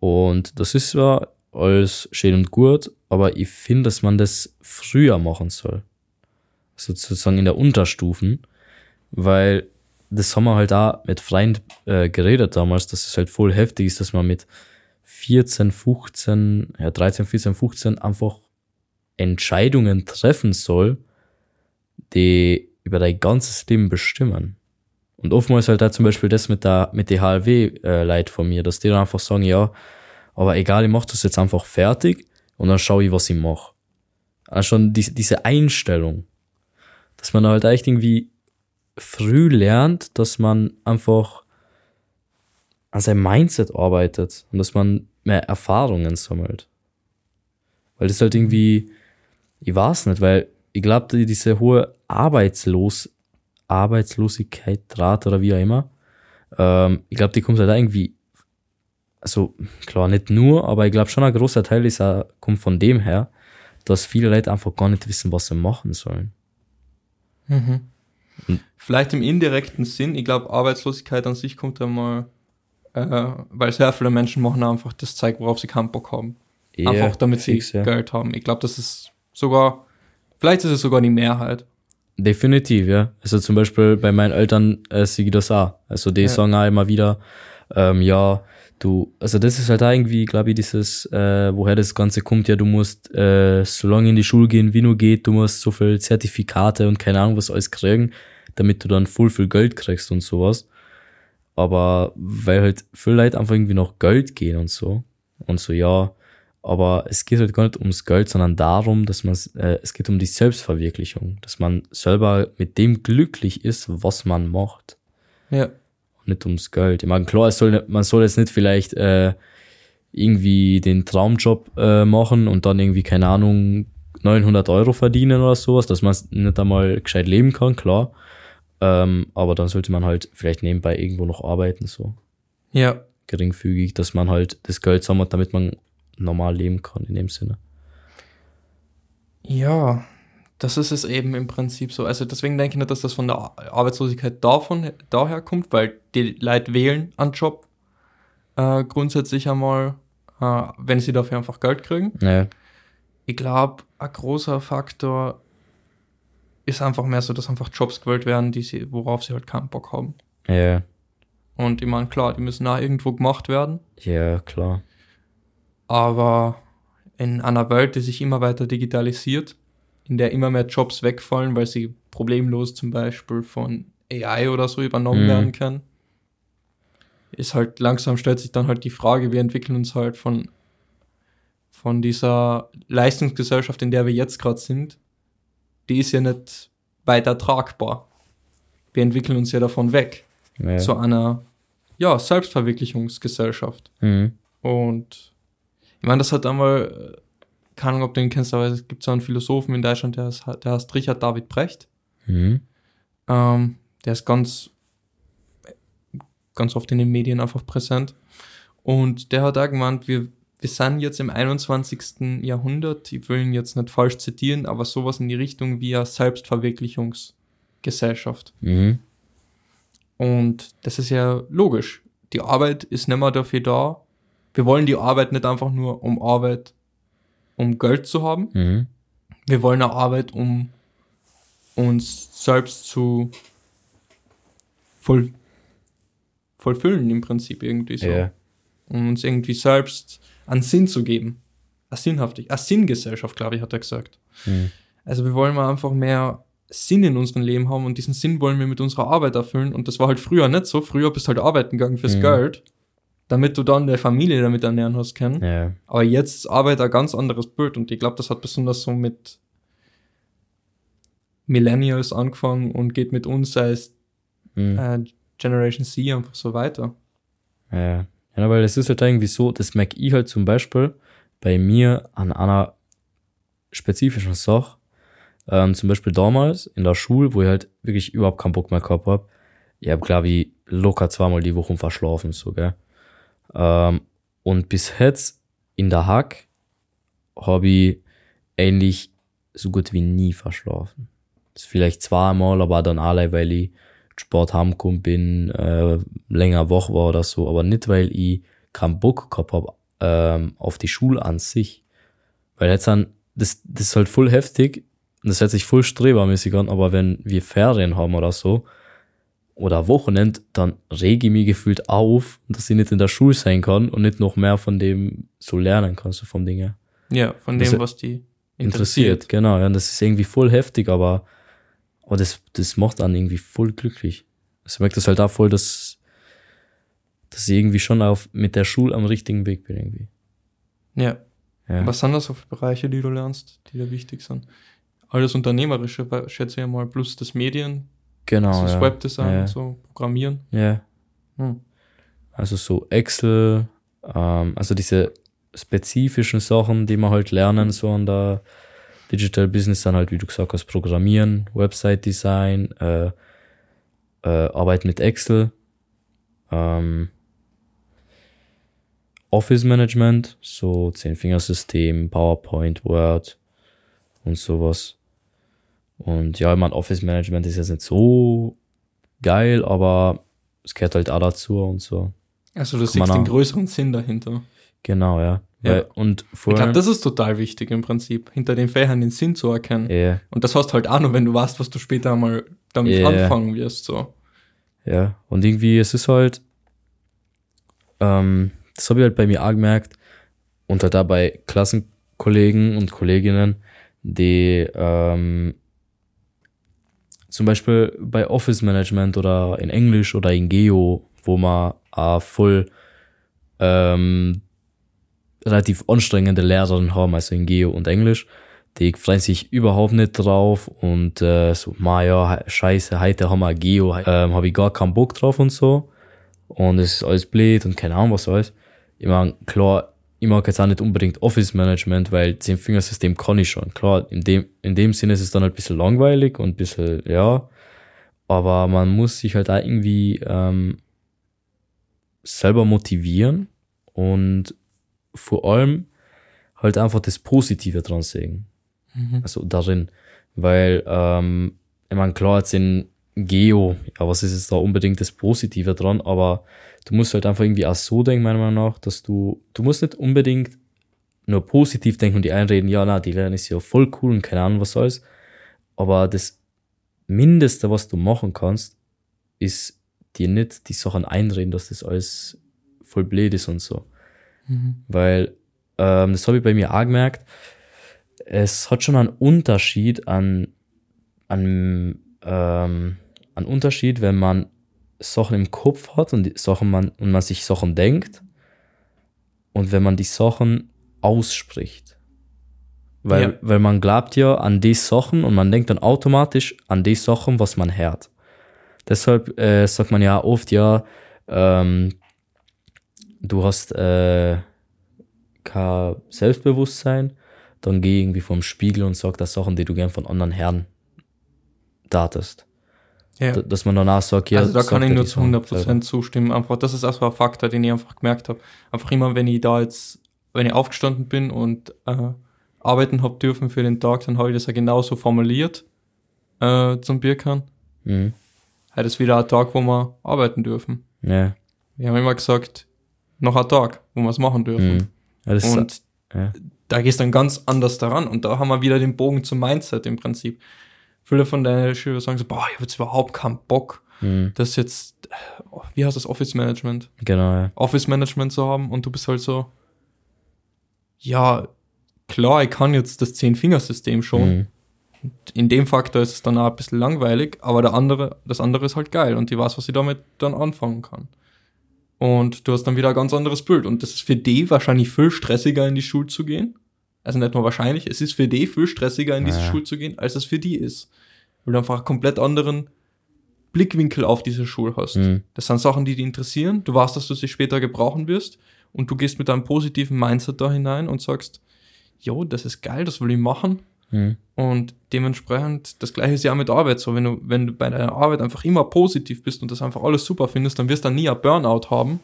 B: Und das ist zwar alles schön und gut, aber ich finde, dass man das früher machen soll. Sozusagen in der Unterstufen, weil das haben wir halt da mit Freunden äh, geredet damals, dass es halt voll heftig ist, dass man mit 14, 15, ja 13, 14, 15 einfach Entscheidungen treffen soll, die über dein ganzes Leben bestimmen. Und oftmals halt da zum Beispiel das mit der, mit der HLW-Leid von mir, dass die dann einfach sagen, ja, aber egal, ich mach das jetzt einfach fertig und dann schaue ich, was ich mache. Also schon die, diese Einstellung, dass man halt echt irgendwie früh lernt, dass man einfach an seinem Mindset arbeitet und dass man mehr Erfahrungen sammelt. Weil das halt irgendwie, ich weiß nicht, weil ich glaube, die- diese hohe Arbeitslos, Arbeitslosigkeit, oder wie auch immer, ähm, ich glaube, die kommt halt irgendwie, also klar, nicht nur, aber ich glaube schon ein großer Teil ist auch, kommt von dem her, dass viele Leute einfach gar nicht wissen, was sie machen sollen.
A: Mhm.
B: Hm.
A: Vielleicht im indirekten Sinn, ich glaube, Arbeitslosigkeit an sich kommt einmal, äh, weil sehr viele Menschen machen einfach das Zeug, worauf sie keinen Bock haben.
B: Ja,
A: einfach damit
B: fix,
A: sie
B: ja.
A: Geld haben. Ich glaube, das ist sogar, vielleicht ist es sogar die Mehrheit.
B: Definitiv, ja. Also zum Beispiel bei meinen Eltern äh, ich das auch. Also die
A: Ja.
B: sagen auch immer wieder, ähm, ja, du, also das ist halt irgendwie, glaube ich, dieses, äh, woher das Ganze kommt, ja, du musst äh, so lange in die Schule gehen, wie nur geht, du musst so viel Zertifikate und keine Ahnung was alles kriegen, damit du dann voll viel Geld kriegst und sowas. Aber weil halt viele Leute einfach irgendwie noch Geld gehen und so. Und so, ja, aber es geht halt gar nicht ums Geld, sondern darum, dass man äh, es geht um die Selbstverwirklichung, dass man selber mit dem glücklich ist, was man macht,
A: Ja.
B: und nicht ums Geld. Ich meine, klar, soll man soll jetzt nicht vielleicht äh, irgendwie den Traumjob äh, machen und dann irgendwie, keine Ahnung, 900 Euro verdienen oder sowas, dass man nicht einmal gescheit leben kann, klar. Ähm, aber dann sollte man halt vielleicht nebenbei irgendwo noch arbeiten, so
A: Ja,
B: geringfügig, dass man halt das Geld sammelt, damit man normal leben kann in dem Sinne.
A: Ja, das ist es eben im Prinzip so. Also deswegen denke ich nicht, dass das von der Ar- Arbeitslosigkeit davon, daher kommt, weil die Leute wählen einen Job äh, grundsätzlich einmal, äh, wenn sie dafür einfach Geld kriegen.
B: Ja,
A: Ich glaube, ein großer Faktor ist einfach mehr so, dass einfach Jobs gewählt werden, die sie, worauf sie halt keinen Bock haben.
B: ja,
A: Und ich meine, klar, die müssen auch irgendwo gemacht werden,
B: ja, klar.
A: Aber in einer Welt, die sich immer weiter digitalisiert, in der immer mehr Jobs wegfallen, weil sie problemlos zum Beispiel von AI oder so übernommen
B: Mhm.
A: werden können, ist halt langsam stellt sich dann halt die Frage, wir entwickeln uns halt von, von dieser Leistungsgesellschaft, in der wir jetzt gerade sind, die ist ja nicht weiter tragbar. Wir entwickeln uns ja davon weg
B: Ja.
A: zu einer ja, Selbstverwirklichungsgesellschaft.
B: Mhm.
A: Und ich meine, das hat einmal, äh, keine Ahnung, ob du ihn kennst, aber es gibt so einen Philosophen in Deutschland, der, ist, der heißt Richard David Brecht.
B: Mhm.
A: Ähm, der ist ganz, ganz oft in den Medien einfach präsent. Und der hat auch gemeint, wir, wir sind jetzt im 21. Jahrhundert, ich will ihn jetzt nicht falsch zitieren, aber sowas in die Richtung wie eine Selbstverwirklichungsgesellschaft.
B: Mhm.
A: Und das ist ja logisch. Die Arbeit ist nicht mehr dafür da. Wir wollen die Arbeit nicht einfach nur um Arbeit, um Geld zu haben.
B: Mhm.
A: Wir wollen eine Arbeit, um uns selbst zu voll, vollfüllen im Prinzip irgendwie so.
B: Ja.
A: Um uns irgendwie selbst einen Sinn zu geben. Eine Sinnhaftig, eine Sinngesellschaft, glaube ich, hat er gesagt.
B: Mhm.
A: Also wir wollen mal einfach mehr Sinn in unserem Leben haben und diesen Sinn wollen wir mit unserer Arbeit erfüllen. Und das war halt früher nicht so. Früher bist du halt arbeiten gegangen fürs
B: Mhm.
A: Geld, damit du dann der Familie damit ernähren hast können.
B: Ja.
A: Aber jetzt ist Arbeit ein ganz anderes Bild und ich glaube, das hat besonders so mit Millennials angefangen und geht mit uns als
B: Mhm.
A: äh, Generation C einfach so weiter.
B: Ja. ja, weil es ist halt irgendwie so, das merke ich halt zum Beispiel bei mir an einer spezifischen Sache. Ähm, zum Beispiel damals in der Schule, wo ich halt wirklich überhaupt keinen Bock mehr gehabt hab. Ich hab, glaube ich, locker zweimal die Woche verschlafen, so, gell. Ähm, und bis jetzt in der Hack habe ich eigentlich so gut wie nie verschlafen. Vielleicht zweimal, aber dann alle, weil ich Sport heimgekommen bin, äh, länger wach war oder so, aber nicht, weil ich keinen Bock gehabt hab ähm, auf die Schule an sich. Weil jetzt dann, das, das ist halt voll heftig und das hört sich voll strebermäßig an, aber wenn wir Ferien haben oder so, oder Wochenend, dann rege ich mich gefühlt auf, dass ich nicht in der Schule sein kann und nicht noch mehr von dem so lernen kann, so vom Ding her
A: Ja, von
B: Das
A: dem, was die
B: interessiert.
A: interessiert.
B: Genau, ja, und das ist irgendwie voll heftig, aber, aber das, das macht dann irgendwie voll glücklich. Also ich merke das halt auch voll, dass, dass ich irgendwie schon auf, mit der Schule am richtigen Weg bin irgendwie.
A: Ja.
B: Ja.
A: Was sind das so für Bereiche, die du lernst, die da wichtig sind? Alles Unternehmerische, schätze ich mal, plus das Medien,
B: Genau,
A: das
B: ja.
A: Webdesign,
B: Ja.
A: so Programmieren.
B: Ja.
A: Hm.
B: Also so Excel, ähm, also diese spezifischen Sachen, die man halt lernen, so an der Digital Business, dann halt, wie du gesagt hast, Programmieren, Website Design, äh, äh, Arbeit mit Excel, ähm, Office Management, so Zehn-Fingersystem, PowerPoint, Word und sowas. Und ja, ich mein, Office Management ist jetzt nicht so geil, aber es gehört halt auch dazu und so.
A: Also du
B: Kann
A: siehst den
B: auch-
A: größeren Sinn dahinter.
B: Genau, ja.
A: Ja.
B: Weil, und
A: Ich
B: vor
A: glaube,
B: allem,
A: das ist total wichtig im Prinzip, hinter den Fächern den Sinn zu erkennen.
B: ja,
A: Und das hast du halt auch nur, wenn du weißt, was du später mal damit
B: Ja.
A: anfangen wirst. So.
B: ja. Und irgendwie, es ist halt, ähm, das habe ich halt bei mir auch gemerkt, und halt bei Klassenkollegen und Kolleginnen, die ähm, zum Beispiel bei Office Management oder in Englisch oder in Geo, wo man auch voll ähm, relativ anstrengende Lehrerinnen haben, also in Geo und Englisch, die freuen sich überhaupt nicht drauf und äh, so, ma ja, he- scheiße, heute haben wir Geo, ähm, habe ich gar keinen Bock drauf und so und es ist alles blöd und keine Ahnung was alles. Ich meine, klar, ich mag jetzt auch nicht unbedingt Office Management, weil Zehn-Fingersystem kann ich schon. Klar, in dem, in dem Sinne ist es dann halt ein bisschen langweilig und ein bisschen, ja, aber man muss sich halt auch irgendwie ähm, selber motivieren und vor allem halt einfach das Positive dran sehen.
A: Mhm.
B: Also darin. Weil, ähm, ich meine, klar, jetzt in Geo, ja, was ist jetzt da unbedingt das Positive dran, aber du musst halt einfach irgendwie auch so denken, meiner Meinung nach, dass du, du musst nicht unbedingt nur positiv denken und die einreden, ja, na, die Lernen ist ja voll cool und keine Ahnung was alles. Aber das Mindeste, was du machen kannst, ist dir nicht die Sachen einreden, dass das alles voll blöd ist und so.
A: Mhm.
B: Weil, ähm, das habe ich bei mir auch gemerkt, es hat schon einen Unterschied an, an, ähm, einen Unterschied, wenn man Sachen im Kopf hat und Sachen man, und man sich Sachen denkt und wenn man die Sachen ausspricht. Weil,
A: Ja.
B: weil man glaubt ja an die Sachen und man denkt dann automatisch an die Sachen, was man hört. Deshalb äh, sagt man ja oft, ja, ähm, du hast äh, kein Selbstbewusstsein, dann geh irgendwie vorm Spiegel und sag das Sachen, die du gern von anderen Herren datest.
A: Ja.
B: Dass man danach sagt, ja,
A: also da kann ich nur zu
B: Sachen
A: 100%
B: selber.
A: zustimmen. Einfach, das ist auch so ein Faktor, den ich einfach gemerkt habe. Einfach immer, wenn ich da jetzt, wenn ich aufgestanden bin und äh, arbeiten hab dürfen für den Tag, dann habe ich das ja genauso formuliert äh, zum Bierkern.
B: Mhm.
A: Heute ist wieder ein Tag, wo wir arbeiten dürfen.
B: Ja.
A: Wir haben immer gesagt, noch ein Tag, wo wir es machen dürfen.
B: Mhm. ja das ist,
A: Und
B: ja.
A: da gehst du dann ganz anders daran. Und da haben wir wieder den Bogen zum Mindset im Prinzip. Viele von deinen Schülern sagen so, boah, ich habe jetzt überhaupt keinen Bock,
B: Mhm.
A: das jetzt, wie heißt das, Office Management?
B: Genau, ja.
A: Office Management zu haben und du bist halt so, ja, klar, ich kann jetzt das Zehn-Fingersystem schon.
B: Mhm.
A: In dem Faktor ist es dann auch ein bisschen langweilig, aber der andere, das andere ist halt geil und die weiß, was sie damit dann anfangen kann. Und du hast dann wieder ein ganz anderes Bild. Und das ist für die wahrscheinlich viel stressiger, in die Schule zu gehen. Also nicht nur wahrscheinlich, es ist für die viel stressiger, in diese
B: Ja.
A: Schule zu gehen, als es für die ist. Weil du einfach einen komplett anderen Blickwinkel auf diese Schule hast.
B: Mhm.
A: Das sind Sachen, die dich interessieren. Du weißt, dass du sie später gebrauchen wirst. Und du gehst mit einem positiven Mindset da hinein und sagst, jo, das ist geil, das will ich machen.
B: Mhm.
A: Und dementsprechend, das gleiche ist ja auch mit Arbeit so. Wenn du, wenn du bei deiner Arbeit einfach immer positiv bist und das einfach alles super findest, dann wirst du dann nie ein Burnout haben.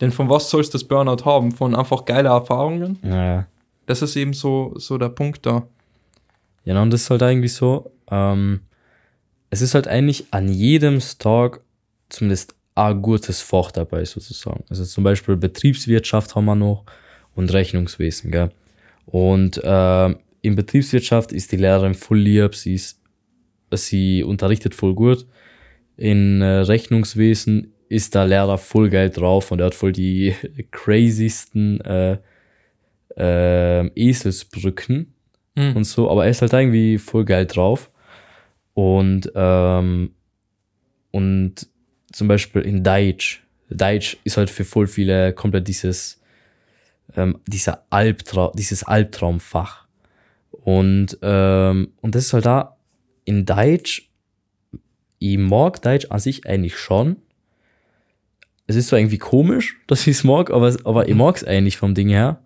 A: Denn von was sollst du das Burnout haben? Von einfach geile Erfahrungen?
B: Ja, ja.
A: Das ist eben so, so der Punkt da.
B: Ja, und das ist halt eigentlich so, ähm, es ist halt eigentlich an jedem Tag zumindest ein gutes Fach dabei sozusagen. Also zum Beispiel Betriebswirtschaft haben wir noch und Rechnungswesen, gell. Und ähm, in Betriebswirtschaft ist die Lehrerin voll lieb, sie ist, sie unterrichtet voll gut. In äh, Rechnungswesen ist der Lehrer voll geil drauf und er hat voll die crazysten äh, äh, Eselsbrücken
A: Hm.
B: und so, aber er ist halt irgendwie voll geil drauf. Und, ähm, und zum Beispiel in Deutsch, Deutsch ist halt für voll viele komplett dieses, ähm, dieser Albtraum, dieses Albtraumfach. Und, ähm, und das ist halt da in Deutsch, ich mag Deutsch an sich eigentlich schon. Es ist zwar irgendwie komisch, dass ich es mag, aber, aber ich mag es eigentlich vom Ding her.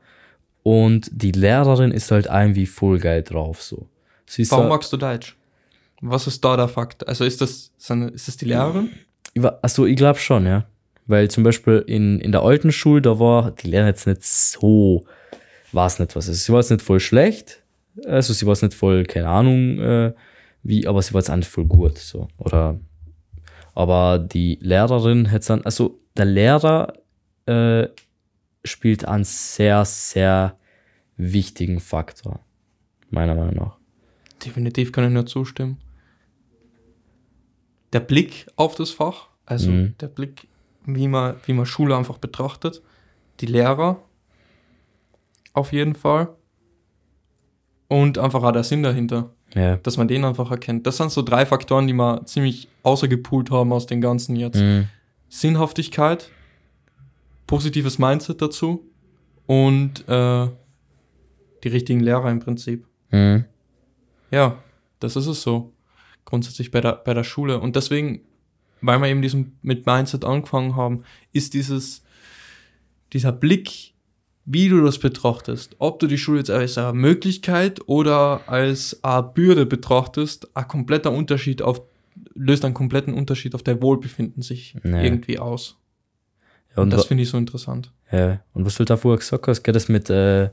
B: Und die Lehrerin ist halt irgendwie voll geil drauf, so. Sie ist
A: Warum
B: da-
A: magst du Deutsch? Was ist da der Fakt? Also ist das, ist das die Lehrerin?
B: Also ich glaube schon, ja. Weil zum Beispiel in, in der alten Schule, da war die Lehrerin jetzt nicht so, war es nicht was. Also sie war jetzt nicht voll schlecht, also sie war jetzt nicht voll, keine Ahnung, äh, wie, aber sie war jetzt auch nicht voll gut, so. Oder, aber die Lehrerin hätte dann, also der Lehrer äh, spielt einen sehr, sehr wichtigen Faktor, meiner Meinung nach.
A: Definitiv kann ich nur zustimmen. Der Blick auf das Fach, also
B: Mhm.
A: der Blick, wie man, wie man Schule einfach betrachtet, die Lehrer auf jeden Fall und einfach auch der Sinn dahinter,
B: Ja.
A: dass man den einfach erkennt. Das sind so drei Faktoren, die wir ziemlich außergepult haben aus den ganzen jetzt.
B: Mhm.
A: Sinnhaftigkeit, positives Mindset dazu und äh, die richtigen Lehrer im Prinzip.
B: Mhm.
A: Ja, das ist es so. Grundsätzlich bei der, bei der Schule. Und deswegen, weil wir eben diesen mit Mindset angefangen haben, ist dieses, dieser Blick wie du das betrachtest. Ob du die Schule jetzt als eine Möglichkeit oder als eine Bürde betrachtest, ein kompletter Unterschied auf, löst einen kompletten Unterschied auf dein Wohlbefinden sich
B: Ja.
A: irgendwie aus.
B: Ja,
A: Und das finde ich so interessant.
B: ja, und was du da vorher gesagt hast, geht das mit äh,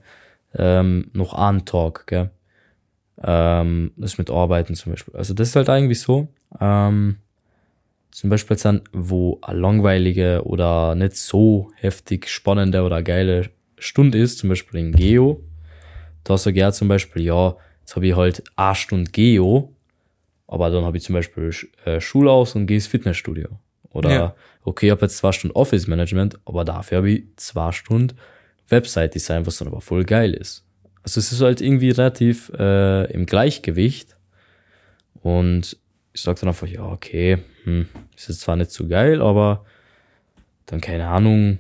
B: ähm, noch einen Tag, gell? Ähm, das mit Arbeiten zum Beispiel. Also das ist halt eigentlich so. Ähm, zum Beispiel jetzt dann, wo eine langweilige oder nicht so heftig spannende oder geile Stunde ist, zum Beispiel in Geo, da sage ich ja zum Beispiel, ja, jetzt habe ich halt eine Stunde Geo, aber dann habe ich zum Beispiel äh, Schule aus und gehe ins Fitnessstudio. Oder,
A: Ja.
B: okay, ich habe jetzt zwei Stunden Office Management, aber dafür habe ich zwei Stunden Website Design, was dann aber voll geil ist. Also es ist halt irgendwie relativ äh, im Gleichgewicht. Und ich sag dann einfach, ja, okay, hm, ist jetzt zwar nicht so geil, aber dann keine Ahnung,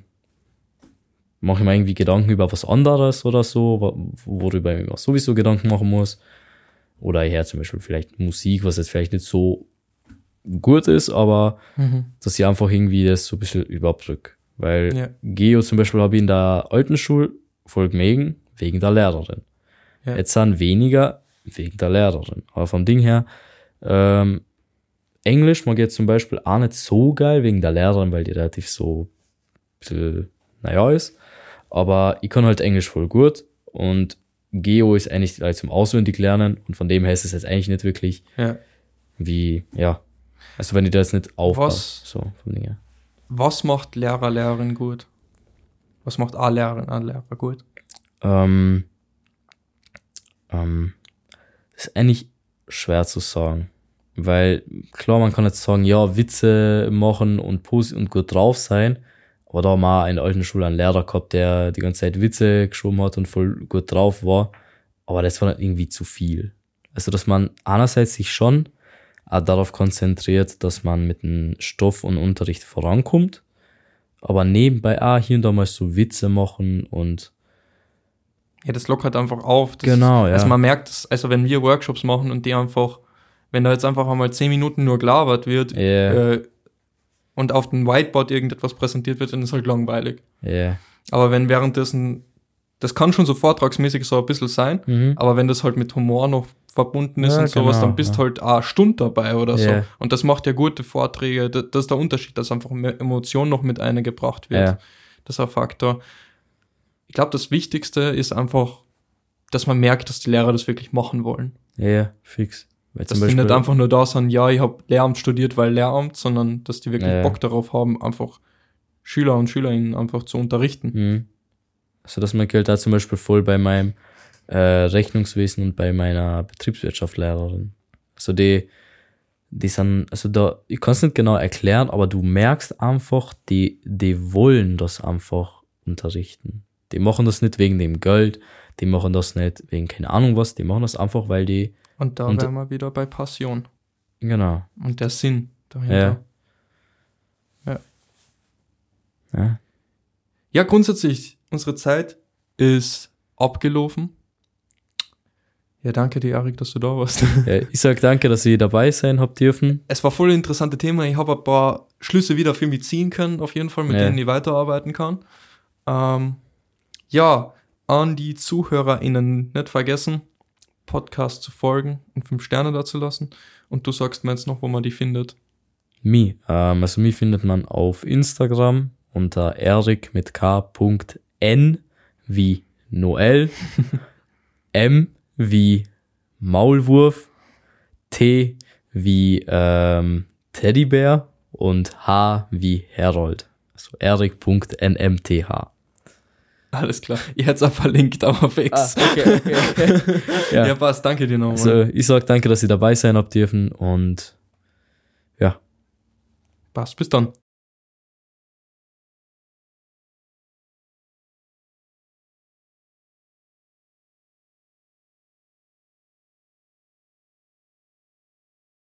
B: mache ich mir irgendwie Gedanken über was anderes oder so, wo- worüber ich mir sowieso Gedanken machen muss. Oder ich höre zum Beispiel vielleicht Musik, was jetzt vielleicht nicht so gut ist, aber dass ich einfach irgendwie das so ein bisschen überbrücke. Weil
A: Ja.
B: Geo zum Beispiel habe ich in der alten Schule voll gemegen, wegen der Lehrerin.
A: Ja.
B: Jetzt sind weniger wegen der Lehrerin. Aber vom Ding her, ähm, Englisch mag ich jetzt zum Beispiel auch nicht so geil wegen der Lehrerin, weil die relativ so ein bisschen, naja, ist. Aber ich kann halt Englisch voll gut und Geo ist eigentlich zum Auswendig lernen und von dem her ist es jetzt eigentlich nicht wirklich
A: Ja.
B: wie, ja. Also wenn ich da jetzt nicht aufpasse,
A: Was?
B: so vom Ding her.
A: Was macht Lehrer, Lehrerin gut? Was macht eine Lehrerin, ein Lehrer gut?
B: Ähm, ähm, ist eigentlich schwer zu sagen. Weil, klar, man kann jetzt sagen, ja, Witze machen und posi und gut drauf sein. Aber da haben wir in der alten Schule einen Lehrer gehabt, der die ganze Zeit Witze geschoben hat und voll gut drauf war. Aber das war dann irgendwie zu viel. Also, dass man einerseits sich schon darauf konzentriert, dass man mit dem Stoff und Unterricht vorankommt. Aber nebenbei auch hier und da mal so Witze machen und
A: Ja, das lockert einfach auf.
B: Genau,
A: ist,
B: ja.
A: Also man merkt es, also wenn wir Workshops machen und die einfach, wenn da jetzt einfach einmal zehn Minuten nur gelabert wird
B: Ja.
A: äh, und auf dem Whiteboard irgendetwas präsentiert wird, dann ist halt langweilig.
B: Ja.
A: Aber wenn währenddessen, das kann schon so vortragsmäßig so ein bisschen sein,
B: Mhm.
A: aber wenn das halt mit Humor noch verbunden ist
B: Ja,
A: und sowas,
B: genau,
A: dann bist
B: ja.
A: halt eine Stunde dabei oder so. Und das macht ja gute Vorträge. Das, ist der Unterschied, dass einfach mehr Emotion noch mit eingebracht wird. Das ist ein Faktor. Ich glaube, das Wichtigste ist einfach, dass man merkt, dass die Lehrer das wirklich machen wollen.
B: Ja, ja, fix. Weil
A: Dass die nicht einfach nur da sind, ja, ich habe Lehramt studiert, weil Lehramt, sondern dass die wirklich
B: Ja.
A: Bock darauf haben, einfach Schüler und Schülerinnen einfach zu unterrichten.
B: Mhm. Also das merke ich halt da zum Beispiel voll bei meinem äh, Rechnungswesen und bei meiner Betriebswirtschaftslehrerin. Also die, die sind, also da, ich kann es nicht genau erklären, aber du merkst einfach, die, die wollen das einfach unterrichten. Die machen das nicht wegen dem Geld, die machen das nicht wegen keine Ahnung was, die machen das einfach, weil die,
A: Und da
B: Und-
A: wären wir wieder bei Passion
B: genau,
A: und der Sinn dahinter.
B: ja,
A: Ja, grundsätzlich, unsere Zeit ist abgelaufen. Ja, danke dir, Erik, dass du da warst.
B: ja ich sag danke, dass ihr dabei sein habt dürfen.
A: es war voll ein interessantes Thema. Ich habe ein paar Schlüsse wieder für mich ziehen können, auf jeden Fall, mit
B: Ja.
A: denen ich weiterarbeiten kann. Ähm, ja, an die ZuhörerInnen nicht vergessen, Podcast zu folgen und fünf Sterne dazu lassen. Und du sagst mir jetzt noch, wo man die findet.
B: Mi. Ähm, also mi findet man auf Instagram unter erik mit k.n wie Noel, M wie Maulwurf, T wie ähm, Teddybär und H wie Herold. Also erik.nmth.
A: Alles klar. Ich hätte es auch verlinkt, aber fix.
B: okay, okay, okay.
A: ja.
B: ja.
A: passt. Danke dir nochmal.
B: Also ich sag danke, dass ihr dabei sein habt dürfen und ja.
A: passt. Bis dann.